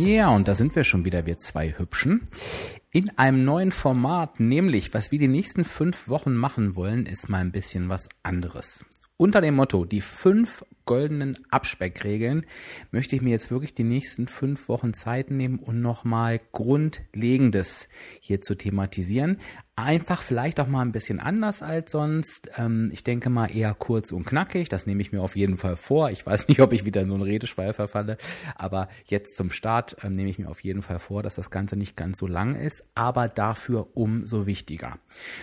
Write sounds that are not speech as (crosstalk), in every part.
Ja, und da sind wir schon wieder, wir zwei Hübschen. In einem neuen Format, nämlich was wir die nächsten fünf Wochen machen wollen, ist mal ein bisschen was anderes. Unter dem Motto, die fünf goldenen Abspeckregeln, möchte ich mir jetzt wirklich die nächsten fünf Wochen Zeit nehmen und nochmal Grundlegendes hier zu thematisieren. Einfach vielleicht auch mal ein bisschen anders als sonst. Ähm, ich denke mal eher kurz und knackig. Das nehme ich mir auf jeden Fall vor. Ich weiß (laughs) nicht, ob ich wieder in so einen Redeschwall verfalle, aber jetzt zum Start ähm, nehme ich mir auf jeden Fall vor, dass das Ganze nicht ganz so lang ist, aber dafür umso wichtiger.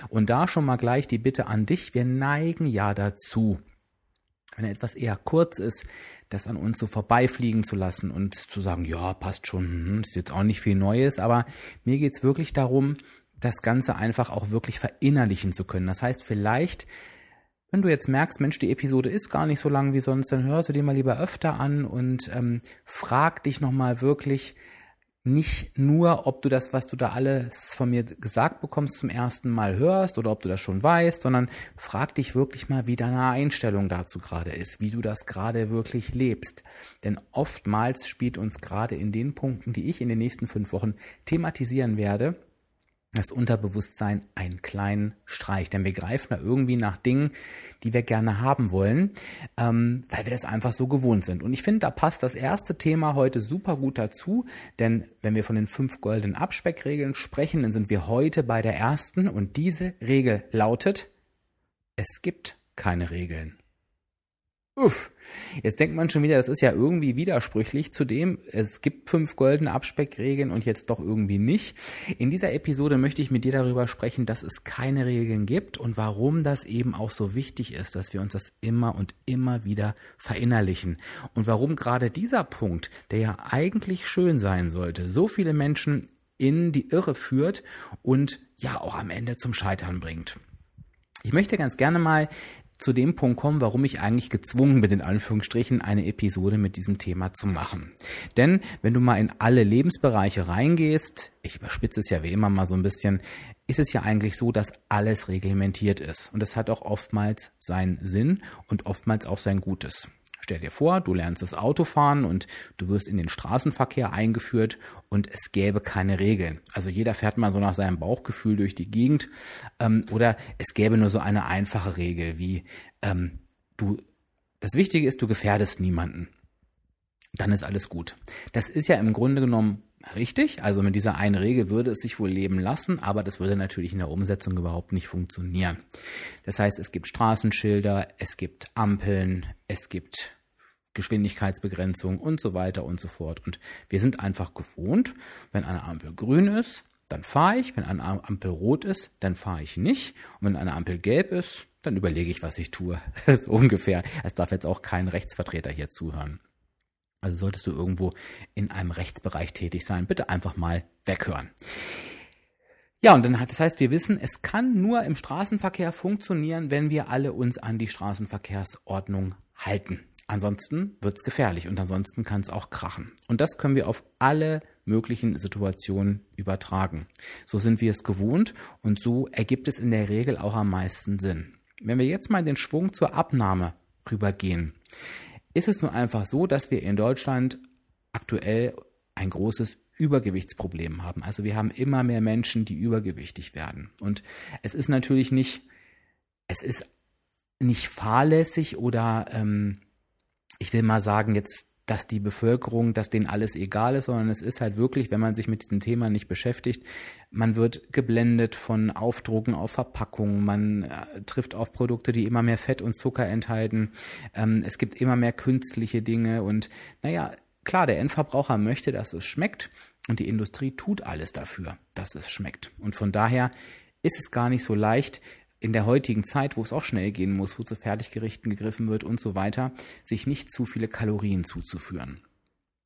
Und da schon mal gleich die Bitte an dich. Wir neigen ja dazu, wenn etwas eher kurz ist, das an uns so vorbeifliegen zu lassen und zu sagen, ja, passt schon, hm, ist jetzt auch nicht viel Neues, aber mir geht's wirklich darum, das Ganze einfach auch wirklich verinnerlichen zu können. Das heißt, vielleicht, wenn du jetzt merkst, Mensch, die Episode ist gar nicht so lang wie sonst, dann hörst du dir mal lieber öfter an und ähm, frag dich nochmal wirklich, nicht nur, ob du das, was du da alles von mir gesagt bekommst, zum ersten Mal hörst oder ob du das schon weißt, sondern frag dich wirklich mal, wie deine Einstellung dazu gerade ist, wie du das gerade wirklich lebst. Denn oftmals spielt uns gerade in den Punkten, die ich in den nächsten fünf Wochen thematisieren werde, das Unterbewusstsein einen kleinen Streich. Denn wir greifen da irgendwie nach Dingen, die wir gerne haben wollen, ähm, weil wir das einfach so gewohnt sind. Und ich finde, da passt das erste Thema heute super gut dazu, denn wenn wir von den fünf goldenen Abspeckregeln sprechen, dann sind wir heute bei der ersten und diese Regel lautet, es gibt keine Regeln. Uff. Jetzt denkt man schon wieder, das ist ja irgendwie widersprüchlich zu dem, es gibt fünf goldene Abspeckregeln und jetzt doch irgendwie nicht. In dieser Episode möchte ich mit dir darüber sprechen, dass es keine Regeln gibt und warum das eben auch so wichtig ist, dass wir uns das immer und immer wieder verinnerlichen. Und warum gerade dieser Punkt, der ja eigentlich schön sein sollte, so viele Menschen in die Irre führt und ja auch am Ende zum Scheitern bringt. Ich möchte ganz gerne mal zu dem Punkt kommen, warum ich eigentlich gezwungen bin, in Anführungsstrichen, eine Episode mit diesem Thema zu machen. Denn wenn du mal in alle Lebensbereiche reingehst, ich überspitze es ja wie immer mal so ein bisschen, ist es ja eigentlich so, dass alles reglementiert ist. Und das hat auch oftmals seinen Sinn und oftmals auch sein Gutes. Stell dir vor, du lernst das Autofahren und du wirst in den Straßenverkehr eingeführt und es gäbe keine Regeln. Also jeder fährt mal so nach seinem Bauchgefühl durch die Gegend ähm, oder es gäbe nur so eine einfache Regel wie ähm, du. Das Wichtige ist, du gefährdest niemanden. Dann ist alles gut. Das ist ja im Grunde genommen richtig. Also mit dieser einen Regel würde es sich wohl leben lassen, aber das würde natürlich in der Umsetzung überhaupt nicht funktionieren. Das heißt, es gibt Straßenschilder, es gibt Ampeln, es gibt Geschwindigkeitsbegrenzung und so weiter und so fort. Und wir sind einfach gewohnt, wenn eine Ampel grün ist, dann fahre ich, wenn eine Ampel rot ist, dann fahre ich nicht. Und wenn eine Ampel gelb ist, dann überlege ich, was ich tue. (laughs) so ungefähr. Es darf jetzt auch kein Rechtsvertreter hier zuhören. Also solltest du irgendwo in einem Rechtsbereich tätig sein, bitte einfach mal weghören. Ja, und dann hat das heißt, wir wissen, es kann nur im Straßenverkehr funktionieren, wenn wir alle uns an die Straßenverkehrsordnung halten. Ansonsten wird's gefährlich und ansonsten kann es auch krachen. Und das können wir auf alle möglichen Situationen übertragen. So sind wir es gewohnt und so ergibt es in der Regel auch am meisten Sinn. Wenn wir jetzt mal den Schwung zur Abnahme rübergehen, ist es nun einfach so, dass wir in Deutschland aktuell ein großes Übergewichtsproblem haben. Also wir haben immer mehr Menschen, die übergewichtig werden. Und es ist natürlich nicht, es ist nicht fahrlässig oder ähm, ich will mal sagen, jetzt, dass die Bevölkerung, dass denen alles egal ist, sondern es ist halt wirklich, wenn man sich mit diesem Thema nicht beschäftigt, man wird geblendet von Aufdrucken auf Verpackungen, man äh, trifft auf Produkte, die immer mehr Fett und Zucker enthalten, ähm, es gibt immer mehr künstliche Dinge und naja, klar, der Endverbraucher möchte, dass es schmeckt und die Industrie tut alles dafür, dass es schmeckt. Und von daher ist es gar nicht so leicht, in der heutigen Zeit, wo es auch schnell gehen muss, wo zu Fertiggerichten gegriffen wird und so weiter, sich nicht zu viele Kalorien zuzuführen.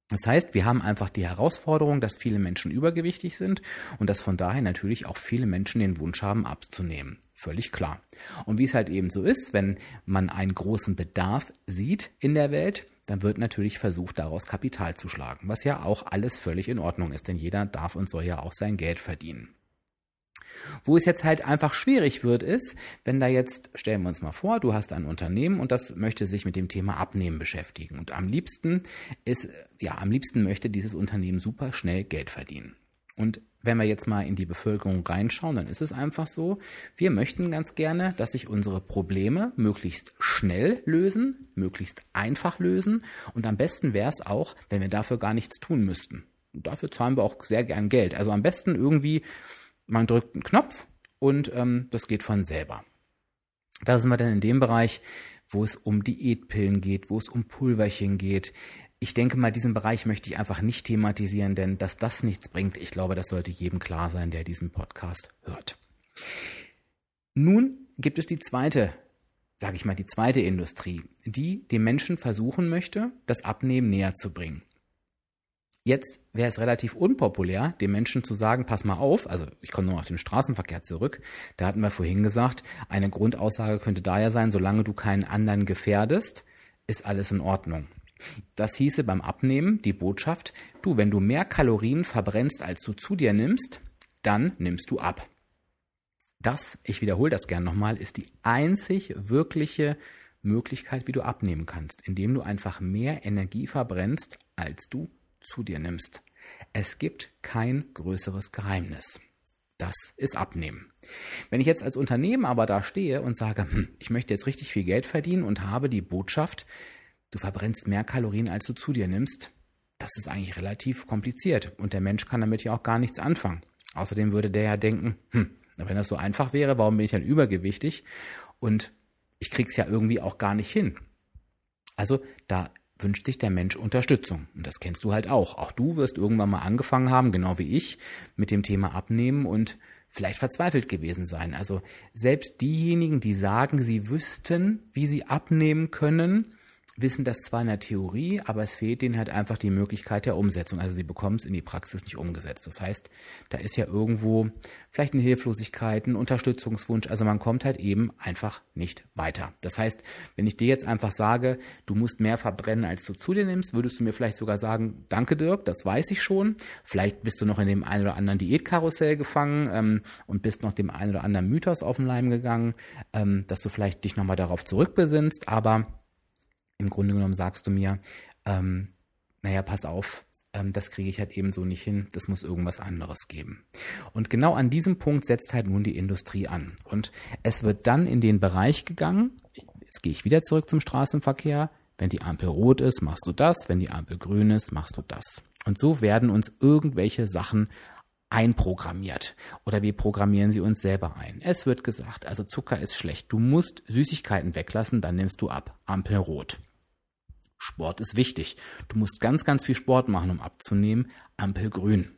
Das heißt, wir haben einfach die Herausforderung, dass viele Menschen übergewichtig sind und dass von daher natürlich auch viele Menschen den Wunsch haben, abzunehmen. Völlig klar. Und wie es halt eben so ist, wenn man einen großen Bedarf sieht in der Welt, dann wird natürlich versucht, daraus Kapital zu schlagen, was ja auch alles völlig in Ordnung ist, denn jeder darf und soll ja auch sein Geld verdienen. Wo es jetzt halt einfach schwierig wird, ist, wenn da jetzt, stellen wir uns mal vor, du hast ein Unternehmen und das möchte sich mit dem Thema Abnehmen beschäftigen. Und am liebsten ist, ja, am liebsten möchte dieses Unternehmen super schnell Geld verdienen. Und wenn wir jetzt mal in die Bevölkerung reinschauen, dann ist es einfach so, wir möchten ganz gerne, dass sich unsere Probleme möglichst schnell lösen, möglichst einfach lösen und am besten wäre es auch, wenn wir dafür gar nichts tun müssten. Und dafür zahlen wir auch sehr gern Geld. Also am besten irgendwie man drückt einen Knopf und ähm, das geht von selber. Da sind wir dann in dem Bereich, wo es um Diätpillen geht, wo es um Pulverchen geht. Ich denke mal, diesen Bereich möchte ich einfach nicht thematisieren, denn dass das nichts bringt, ich glaube, das sollte jedem klar sein, der diesen Podcast hört. Nun gibt es die zweite, sage ich mal, die zweite Industrie, die dem Menschen versuchen möchte, das Abnehmen näher zu bringen. Jetzt wäre es relativ unpopulär, den Menschen zu sagen, pass mal auf, also ich komme nur auf den Straßenverkehr zurück, da hatten wir vorhin gesagt, eine Grundaussage könnte daher sein, solange du keinen anderen gefährdest, ist alles in Ordnung. Das hieße beim Abnehmen die Botschaft, du, wenn du mehr Kalorien verbrennst, als du zu dir nimmst, dann nimmst du ab. Das, ich wiederhole das gern nochmal, ist die einzig wirkliche Möglichkeit, wie du abnehmen kannst, indem du einfach mehr Energie verbrennst, als du zu dir nimmst. Es gibt kein größeres Geheimnis. Das ist Abnehmen. Wenn ich jetzt als Unternehmen aber da stehe und sage, hm, ich möchte jetzt richtig viel Geld verdienen und habe die Botschaft, du verbrennst mehr Kalorien, als du zu dir nimmst, das ist eigentlich relativ kompliziert und der Mensch kann damit ja auch gar nichts anfangen. Außerdem würde der ja denken, hm, wenn das so einfach wäre, warum bin ich dann übergewichtig und ich krieg's ja irgendwie auch gar nicht hin. Also da wünscht sich der Mensch Unterstützung. Und das kennst du halt auch. Auch du wirst irgendwann mal angefangen haben, genau wie ich, mit dem Thema Abnehmen und vielleicht verzweifelt gewesen sein. Also selbst diejenigen, die sagen, sie wüssten, wie sie abnehmen können, wissen das zwar in der Theorie, aber es fehlt denen halt einfach die Möglichkeit der Umsetzung. Also sie bekommen es in die Praxis nicht umgesetzt. Das heißt, da ist ja irgendwo vielleicht eine Hilflosigkeit, ein Unterstützungswunsch. Also man kommt halt eben einfach nicht weiter. Das heißt, wenn ich dir jetzt einfach sage, du musst mehr verbrennen, als du zu dir nimmst, würdest du mir vielleicht sogar sagen, danke Dirk, das weiß ich schon. Vielleicht bist du noch in dem einen oder anderen Diätkarussell gefangen ähm, und bist noch dem einen oder anderen Mythos auf den Leim gegangen, ähm, dass du vielleicht dich nochmal darauf zurückbesinnst. Aber im Grunde genommen sagst du mir, ähm, naja, pass auf, ähm, das kriege ich halt eben so nicht hin, das muss irgendwas anderes geben. Und genau an diesem Punkt setzt halt nun die Industrie an. Und es wird dann in den Bereich gegangen, jetzt gehe ich wieder zurück zum Straßenverkehr, wenn die Ampel rot ist, machst du das, wenn die Ampel grün ist, machst du das. Und so werden uns irgendwelche Sachen einprogrammiert oder wir programmieren sie uns selber ein. Es wird gesagt, also Zucker ist schlecht, du musst Süßigkeiten weglassen, dann nimmst du ab. Ampel rot. Sport ist wichtig. Du musst ganz, ganz viel Sport machen, um abzunehmen. Ampel grün.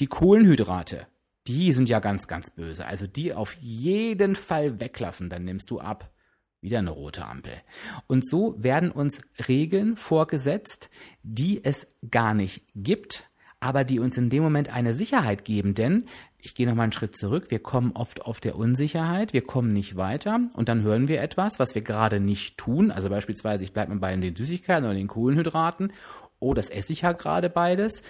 Die Kohlenhydrate, die sind ja ganz, ganz böse. Also die auf jeden Fall weglassen, dann nimmst du ab. Wieder eine rote Ampel. Und so werden uns Regeln vorgesetzt, die es gar nicht gibt, aber die uns in dem Moment eine Sicherheit geben. Denn ich gehe nochmal einen Schritt zurück. Wir kommen oft auf der Unsicherheit, wir kommen nicht weiter und dann hören wir etwas, was wir gerade nicht tun. Also beispielsweise, ich bleibe mal bei den Süßigkeiten oder den Kohlenhydraten. Oh, das esse ich ja gerade beides.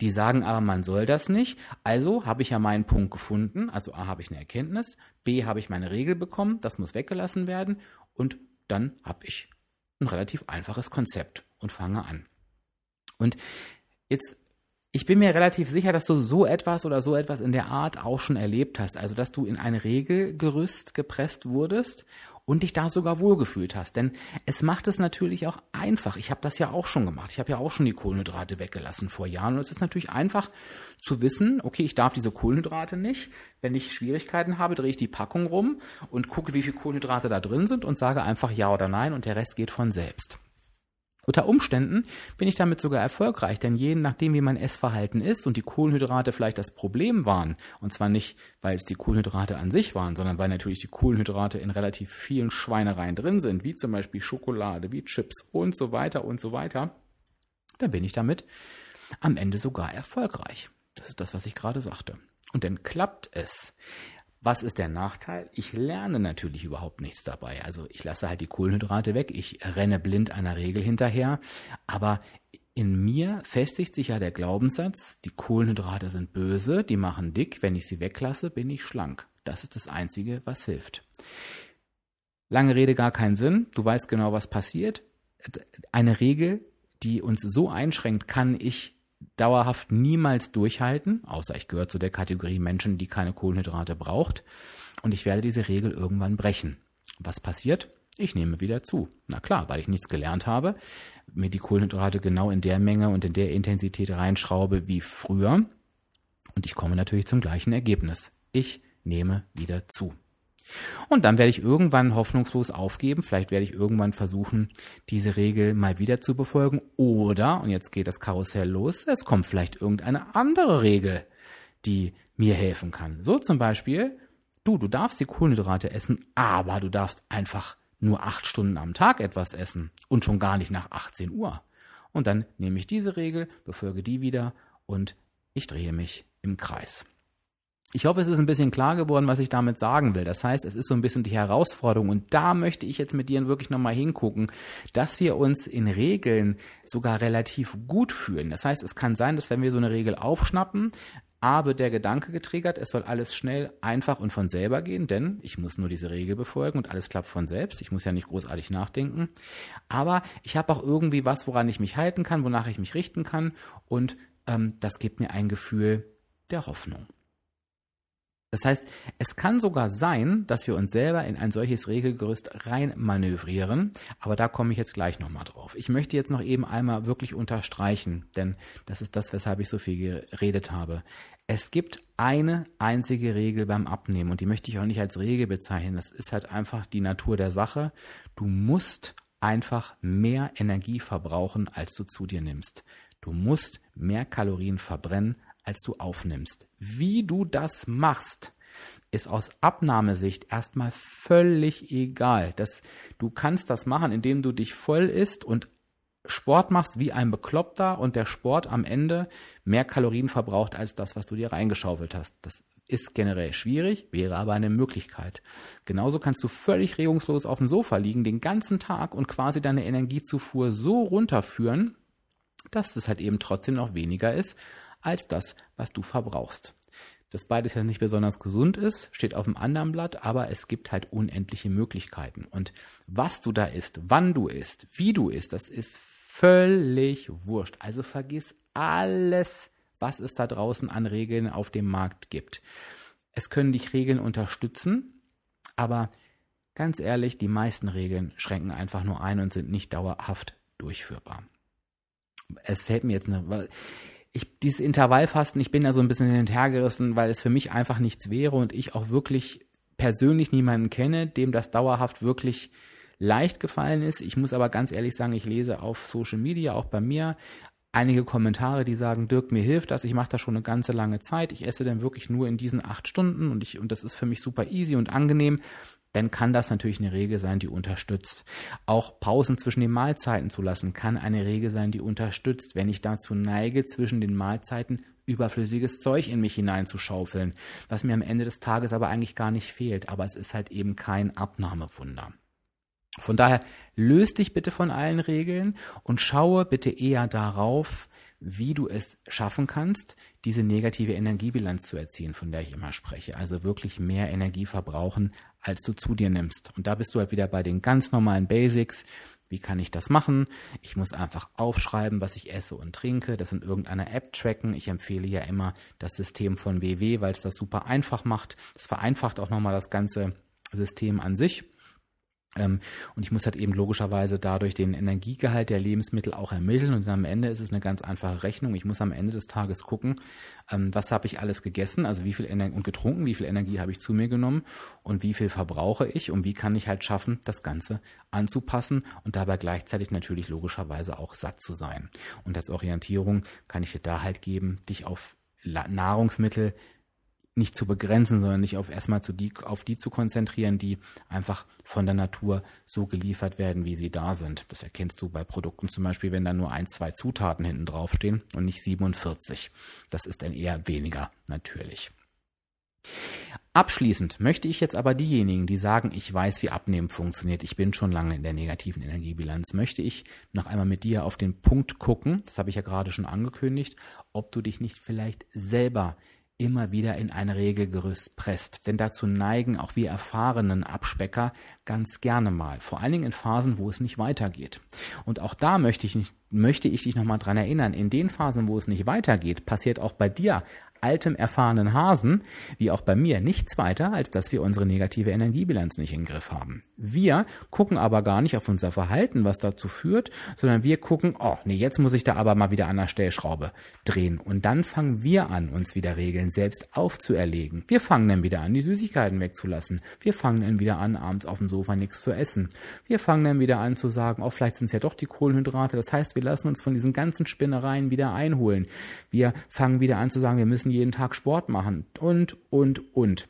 Die sagen aber, man soll das nicht. Also habe ich ja meinen Punkt gefunden. Also A habe ich eine Erkenntnis, B habe ich meine Regel bekommen, das muss weggelassen werden und dann habe ich ein relativ einfaches Konzept und fange an. Und jetzt ich bin mir relativ sicher, dass du so etwas oder so etwas in der Art auch schon erlebt hast. Also, dass du in ein Regelgerüst gepresst wurdest und dich da sogar wohlgefühlt hast. Denn es macht es natürlich auch einfach. Ich habe das ja auch schon gemacht. Ich habe ja auch schon die Kohlenhydrate weggelassen vor Jahren. Und es ist natürlich einfach zu wissen, okay, ich darf diese Kohlenhydrate nicht. Wenn ich Schwierigkeiten habe, drehe ich die Packung rum und gucke, wie viele Kohlenhydrate da drin sind und sage einfach ja oder nein und der Rest geht von selbst. Unter Umständen bin ich damit sogar erfolgreich, denn je nachdem, wie mein Essverhalten ist und die Kohlenhydrate vielleicht das Problem waren, und zwar nicht, weil es die Kohlenhydrate an sich waren, sondern weil natürlich die Kohlenhydrate in relativ vielen Schweinereien drin sind, wie zum Beispiel Schokolade, wie Chips und so weiter und so weiter, dann bin ich damit am Ende sogar erfolgreich. Das ist das, was ich gerade sagte. Und dann klappt es. Was ist der Nachteil? Ich lerne natürlich überhaupt nichts dabei. Also ich lasse halt die Kohlenhydrate weg, ich renne blind einer Regel hinterher, aber in mir festigt sich ja der Glaubenssatz, die Kohlenhydrate sind böse, die machen dick, wenn ich sie weglasse, bin ich schlank. Das ist das Einzige, was hilft. Lange Rede, gar keinen Sinn. Du weißt genau, was passiert. Eine Regel, die uns so einschränkt, kann ich dauerhaft niemals durchhalten, außer ich gehöre zu der Kategorie Menschen, die keine Kohlenhydrate braucht. Und ich werde diese Regel irgendwann brechen. Was passiert? Ich nehme wieder zu. Na klar, weil ich nichts gelernt habe, mir die Kohlenhydrate genau in der Menge und in der Intensität reinschraube wie früher. Und ich komme natürlich zum gleichen Ergebnis. Ich nehme wieder zu. Und dann werde ich irgendwann hoffnungslos aufgeben. Vielleicht werde ich irgendwann versuchen, diese Regel mal wieder zu befolgen. Oder, und jetzt geht das Karussell los, es kommt vielleicht irgendeine andere Regel, die mir helfen kann. So zum Beispiel, du, du darfst die Kohlenhydrate essen, aber du darfst einfach nur acht Stunden am Tag etwas essen und schon gar nicht nach 18 Uhr. Und dann nehme ich diese Regel, befolge die wieder und ich drehe mich im Kreis. Ich hoffe, es ist ein bisschen klar geworden, was ich damit sagen will. Das heißt, es ist so ein bisschen die Herausforderung und da möchte ich jetzt mit dir wirklich nochmal hingucken, dass wir uns in Regeln sogar relativ gut fühlen. Das heißt, es kann sein, dass wenn wir so eine Regel aufschnappen, A wird der Gedanke getriggert, es soll alles schnell, einfach und von selber gehen, denn ich muss nur diese Regel befolgen und alles klappt von selbst. Ich muss ja nicht großartig nachdenken. Aber ich habe auch irgendwie was, woran ich mich halten kann, wonach ich mich richten kann und ähm, das gibt mir ein Gefühl der Hoffnung. Das heißt, es kann sogar sein, dass wir uns selber in ein solches Regelgerüst reinmanövrieren, aber da komme ich jetzt gleich nochmal drauf. Ich möchte jetzt noch eben einmal wirklich unterstreichen, denn das ist das, weshalb ich so viel geredet habe. Es gibt eine einzige Regel beim Abnehmen und die möchte ich auch nicht als Regel bezeichnen. Das ist halt einfach die Natur der Sache. Du musst einfach mehr Energie verbrauchen, als du zu dir nimmst. Du musst mehr Kalorien verbrennen, als du aufnimmst. Wie du das machst, ist aus Abnahmesicht erstmal völlig egal. Das, du kannst das machen, indem du dich voll isst und Sport machst wie ein Bekloppter und der Sport am Ende mehr Kalorien verbraucht als das, was du dir reingeschaufelt hast. Das ist generell schwierig, wäre aber eine Möglichkeit. Genauso kannst du völlig regungslos auf dem Sofa liegen den ganzen Tag und quasi deine Energiezufuhr so runterführen, dass es halt eben trotzdem noch weniger ist, als das, was du verbrauchst. Dass beides ja nicht besonders gesund ist, steht auf dem anderen Blatt, aber es gibt halt unendliche Möglichkeiten. Und was du da isst, wann du isst, wie du isst, das ist völlig wurscht. Also vergiss alles, was es da draußen an Regeln auf dem Markt gibt. Es können dich Regeln unterstützen, aber ganz ehrlich, die meisten Regeln schränken einfach nur ein und sind nicht dauerhaft durchführbar. Es fällt mir jetzt eine, ich, dieses Intervallfasten, ich bin da so ein bisschen hinterhergerissen, weil es für mich einfach nichts wäre und ich auch wirklich persönlich niemanden kenne, dem das dauerhaft wirklich leicht gefallen ist. Ich muss aber ganz ehrlich sagen, ich lese auf Social Media, auch bei mir, einige Kommentare, die sagen, Dirk, mir hilft das, ich mache das schon eine ganze lange Zeit, ich esse dann wirklich nur in diesen acht Stunden und ich, und das ist für mich super easy und angenehm dann kann das natürlich eine Regel sein, die unterstützt. Auch Pausen zwischen den Mahlzeiten zu lassen, kann eine Regel sein, die unterstützt. Wenn ich dazu neige, zwischen den Mahlzeiten überflüssiges Zeug in mich hineinzuschaufeln, was mir am Ende des Tages aber eigentlich gar nicht fehlt. Aber es ist halt eben kein Abnahmewunder. Von daher löst dich bitte von allen Regeln und schaue bitte eher darauf, wie du es schaffen kannst, diese negative Energiebilanz zu erzielen, von der ich immer spreche. Also wirklich mehr Energie verbrauchen, als du zu dir nimmst. Und da bist du halt wieder bei den ganz normalen Basics. Wie kann ich das machen? Ich muss einfach aufschreiben, was ich esse und trinke, das in irgendeiner App tracken. Ich empfehle ja immer das System von WW, weil es das super einfach macht. Das vereinfacht auch nochmal das ganze System an sich. Ähm, und ich muss halt eben logischerweise dadurch den Energiegehalt der Lebensmittel auch ermitteln. Und am Ende ist es eine ganz einfache Rechnung. Ich muss am Ende des Tages gucken, ähm, was habe ich alles gegessen, also wie viel Energie und getrunken, wie viel Energie habe ich zu mir genommen und wie viel verbrauche ich und wie kann ich halt schaffen, das Ganze anzupassen und dabei gleichzeitig natürlich logischerweise auch satt zu sein. Und als Orientierung kann ich dir da halt geben, dich auf Nahrungsmittel nicht zu begrenzen, sondern nicht auf erstmal zu die, auf die zu konzentrieren, die einfach von der Natur so geliefert werden, wie sie da sind. Das erkennst du bei Produkten zum Beispiel, wenn da nur ein, zwei Zutaten hinten draufstehen und nicht 47. Das ist dann eher weniger natürlich. Abschließend möchte ich jetzt aber diejenigen, die sagen, ich weiß, wie Abnehmen funktioniert, ich bin schon lange in der negativen Energiebilanz, möchte ich noch einmal mit dir auf den Punkt gucken, das habe ich ja gerade schon angekündigt, ob du dich nicht vielleicht selber immer wieder in ein Regelgerüst presst. Denn dazu neigen auch wir erfahrenen Abspecker ganz gerne mal. Vor allen Dingen in Phasen, wo es nicht weitergeht. Und auch da möchte ich, möchte ich dich nochmal dran erinnern. In den Phasen, wo es nicht weitergeht, passiert auch bei dir altem, erfahrenen Hasen, wie auch bei mir, nichts weiter, als dass wir unsere negative Energiebilanz nicht im Griff haben. Wir gucken aber gar nicht auf unser Verhalten, was dazu führt, sondern wir gucken, oh, nee, jetzt muss ich da aber mal wieder an der Stellschraube drehen. Und dann fangen wir an, uns wieder Regeln selbst aufzuerlegen. Wir fangen dann wieder an, die Süßigkeiten wegzulassen. Wir fangen dann wieder an, abends auf dem Sofa nichts zu essen. Wir fangen dann wieder an zu sagen, oh, vielleicht sind es ja doch die Kohlenhydrate. Das heißt, wir lassen uns von diesen ganzen Spinnereien wieder einholen. Wir fangen wieder an zu sagen, wir müssen jeden Tag Sport machen und, und, und.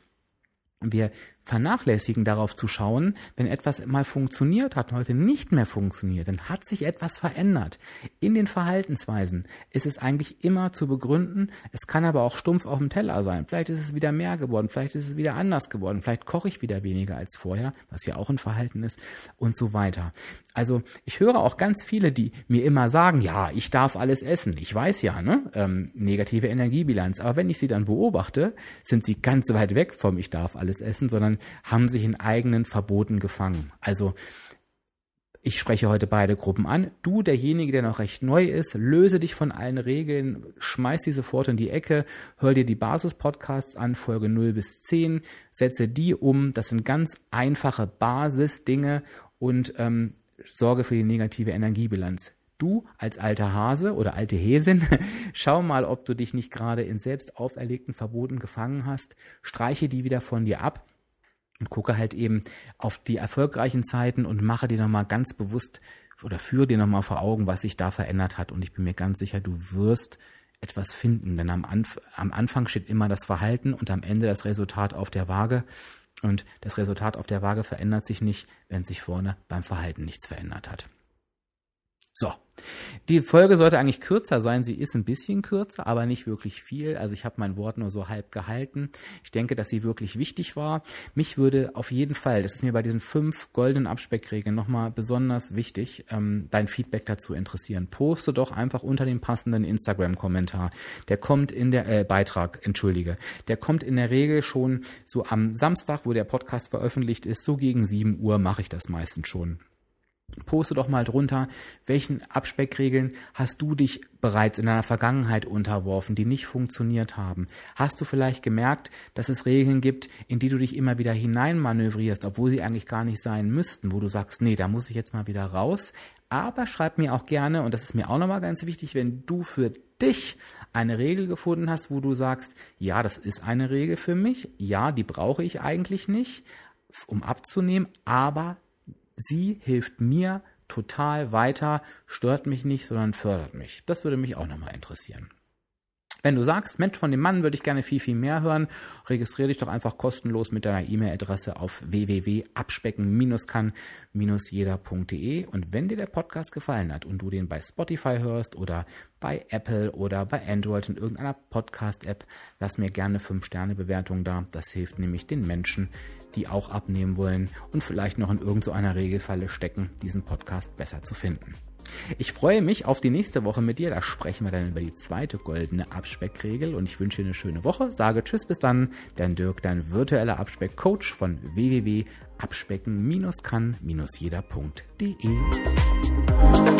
Wir vernachlässigen darauf zu schauen, wenn etwas mal funktioniert hat und heute nicht mehr funktioniert, dann hat sich etwas verändert. In den Verhaltensweisen ist es eigentlich immer zu begründen, es kann aber auch stumpf auf dem Teller sein. Vielleicht ist es wieder mehr geworden, vielleicht ist es wieder anders geworden, vielleicht koche ich wieder weniger als vorher, was ja auch ein Verhalten ist und so weiter. Also ich höre auch ganz viele, die mir immer sagen, ja, ich darf alles essen. Ich weiß ja, ne, ähm, negative Energiebilanz. Aber wenn ich sie dann beobachte, sind sie ganz weit weg vom ich darf alles essen, sondern sondern haben sich in eigenen Verboten gefangen. Also ich spreche heute beide Gruppen an. Du, derjenige, der noch recht neu ist, löse dich von allen Regeln, schmeiß die sofort in die Ecke, hör dir die Basis-Podcasts an, Folge 0 bis 10, setze die um. Das sind ganz einfache Basisdinge und ähm, sorge für die negative Energiebilanz. Du als alter Hase oder alte Häsin, (laughs) schau mal, ob du dich nicht gerade in selbst auferlegten Verboten gefangen hast, streiche die wieder von dir ab und gucke halt eben auf die erfolgreichen Zeiten und mache dir nochmal ganz bewusst oder führe dir nochmal vor Augen, was sich da verändert hat. Und ich bin mir ganz sicher, du wirst etwas finden, denn am, Anf am Anfang steht immer das Verhalten und am Ende das Resultat auf der Waage. Und das Resultat auf der Waage verändert sich nicht, wenn sich vorne beim Verhalten nichts verändert hat. So. Die Folge sollte eigentlich kürzer sein. Sie ist ein bisschen kürzer, aber nicht wirklich viel. Also ich habe mein Wort nur so halb gehalten. Ich denke, dass sie wirklich wichtig war. Mich würde auf jeden Fall, das ist mir bei diesen fünf goldenen Abspeckregeln nochmal besonders wichtig, ähm, dein Feedback dazu interessieren. Poste doch einfach unter dem passenden Instagram-Kommentar. Der kommt in der äh, Beitrag, entschuldige. Der kommt in der Regel schon so am Samstag, wo der Podcast veröffentlicht ist. So gegen sieben Uhr mache ich das meistens schon. Poste doch mal drunter, welchen Abspeckregeln hast du dich bereits in deiner Vergangenheit unterworfen, die nicht funktioniert haben? Hast du vielleicht gemerkt, dass es Regeln gibt, in die du dich immer wieder hineinmanövrierst, obwohl sie eigentlich gar nicht sein müssten, wo du sagst, nee, da muss ich jetzt mal wieder raus? Aber schreib mir auch gerne, und das ist mir auch nochmal ganz wichtig, wenn du für dich eine Regel gefunden hast, wo du sagst, ja, das ist eine Regel für mich, ja, die brauche ich eigentlich nicht, um abzunehmen, aber sie hilft mir total weiter, stört mich nicht, sondern fördert mich. Das würde mich auch nochmal interessieren. Wenn du sagst, Mensch, von dem Mann würde ich gerne viel, viel mehr hören, registriere dich doch einfach kostenlos mit deiner E-Mail-Adresse auf www.abspecken-jeder.de und wenn dir der Podcast gefallen hat und du den bei Spotify hörst oder bei Apple oder bei Android in irgendeiner Podcast-App, lass mir gerne 5-Sterne-Bewertung da. Das hilft nämlich den Menschen, die auch abnehmen wollen und vielleicht noch in irgendeiner Regelfalle stecken, diesen Podcast besser zu finden. Ich freue mich auf die nächste Woche mit dir. Da sprechen wir dann über die zweite goldene Abspeckregel und ich wünsche dir eine schöne Woche. Sage Tschüss bis dann. Dein Dirk, dein virtueller Abspeck-Coach von www.abspecken-kann-jeder.de.